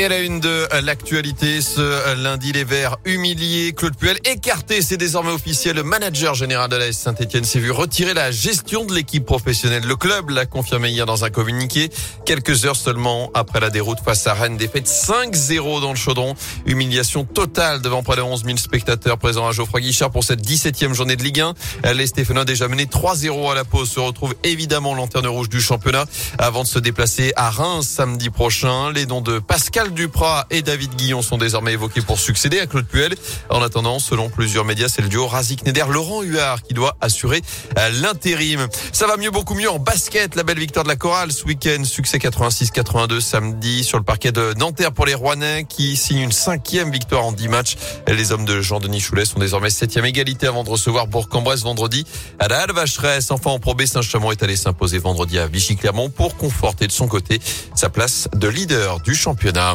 Et la une de l'actualité, ce lundi, les Verts humiliés. Claude Puel écarté, c'est désormais officiel. Le manager général de la Saint-Etienne s'est vu retirer la gestion de l'équipe professionnelle. Le club l'a confirmé hier dans un communiqué. Quelques heures seulement après la déroute face à Rennes, défaite 5-0 dans le chaudron. Humiliation totale devant près de 11 000 spectateurs présents à Geoffroy Guichard pour cette 17e journée de Ligue 1. Les Stéphanois déjà menés 3-0 à la pause se retrouvent évidemment lanterne rouge du championnat avant de se déplacer à Reims samedi prochain. Les dons de Pascal Duprat et David Guillon sont désormais évoqués pour succéder à Claude Puel. En attendant, selon plusieurs médias, c'est le duo Razik Neder Laurent Huard qui doit assurer euh, l'intérim. Ça va mieux, beaucoup mieux en basket. La belle victoire de la chorale ce week-end. Succès 86-82 samedi sur le parquet de Nanterre pour les Rouennais qui signent une cinquième victoire en 10 matchs. Les hommes de Jean-Denis Choulet sont désormais septième égalité avant de recevoir Bourg-en-Bresse vendredi à la Halle Vacheresse. Enfin, en Pro B, Saint-Chamond est allé s'imposer vendredi à Vichy-Clermont pour conforter de son côté sa place de leader du championnat.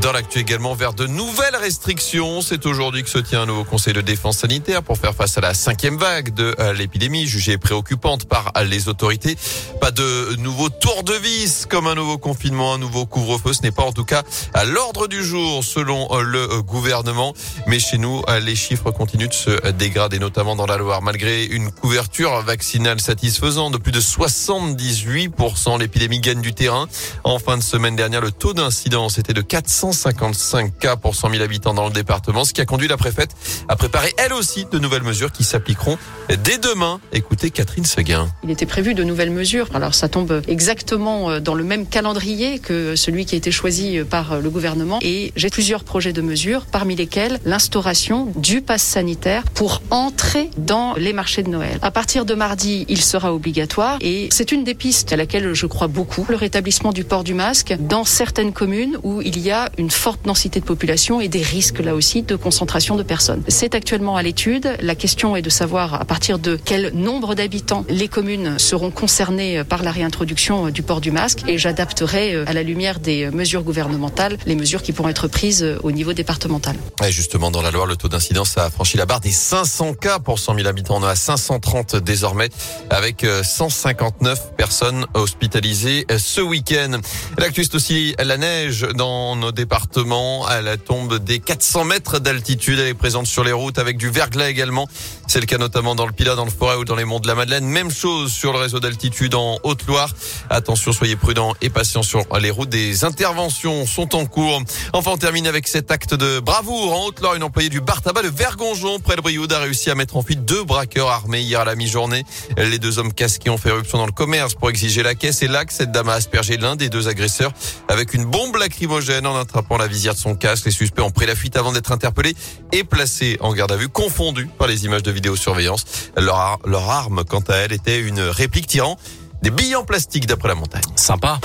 Dans l'actu également, vers de nouvelles restrictions, c'est aujourd'hui que se tient un nouveau conseil de défense sanitaire pour faire face à la cinquième vague de euh, l'épidémie jugée préoccupante par les autorités. Pas de nouveau tour de vis comme un nouveau confinement, un nouveau couvre-feu. Ce n'est pas en tout cas à l'ordre du jour selon euh, le euh, gouvernement. Mais chez nous, les chiffres continuent de se dégrader, notamment dans la Loire. Malgré une couverture vaccinale satisfaisante de plus de 78%, l'épidémie gagne du terrain. En fin de semaine dernière, le taux d'incidence était de 400 155 cas pour 100 000 habitants dans le département, ce qui a conduit la préfète à préparer elle aussi de nouvelles mesures qui s'appliqueront dès demain. Écoutez Catherine Seguin. Il était prévu de nouvelles mesures. Alors ça tombe exactement euh, dans le même calendrier que celui qui a été choisi euh, par euh, le gouvernement et j'ai plusieurs projets de mesures parmi lesquels l'instauration du pass sanitaire pour entrer dans les marchés de Noël. À partir de mardi, il sera obligatoire et c'est une des pistes à laquelle je crois beaucoup, le rétablissement du port du masque dans certaines communes où il y a une forte densité de population et des risques là aussi de concentration de personnes. C'est actuellement à l'étude. La question est de savoir à partir de quel nombre d'habitants les communes seront concernées par la réintroduction du port du masque et j'adapterai euh, à la lumière des mesures gouvernementales les mesures qui pourront être prises euh, au niveau départemental. Et justement, dans la Loire, le taux d'incidence a franchi la barre des 500 cas pour 100 000 habitants. On est à 530 désormais avec 159 euh, personnes hospitalisées ce week-end. L'actu est aussi la neige dans nos département. À la tombe des 400 mètres d'altitude, elle est présente sur les routes avec du verglas également. C'est le cas notamment dans le Pilat, dans le Forêt ou dans les monts de la Madeleine. Même chose sur le réseau d'altitude en Haute-Loire. Attention, soyez prudents et patients sur les routes. Des interventions sont en cours. Enfin, on termine avec cet acte de bravoure. En Haute-Loire, une employée du bar tabac de Vergonjon, près de Brioude, a réussi à mettre en fuite deux braqueurs armés hier à la mi-journée. Les deux hommes casqués ont fait éruption dans le commerce pour exiger la caisse. Et là, que cette dame a aspergé l'un des deux agresseurs avec une bombe lacrymogène en attrapant la visière de son casque. Les suspects ont pris la fuite avant d'être interpellés et placés en garde à vue, confondus par les images de vidéosurveillance. Leur, leur arme, quant à elle, était une réplique tirant des billes en plastique d'après la montagne. Sympa.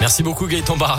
Merci beaucoup Gaëtan Barallon.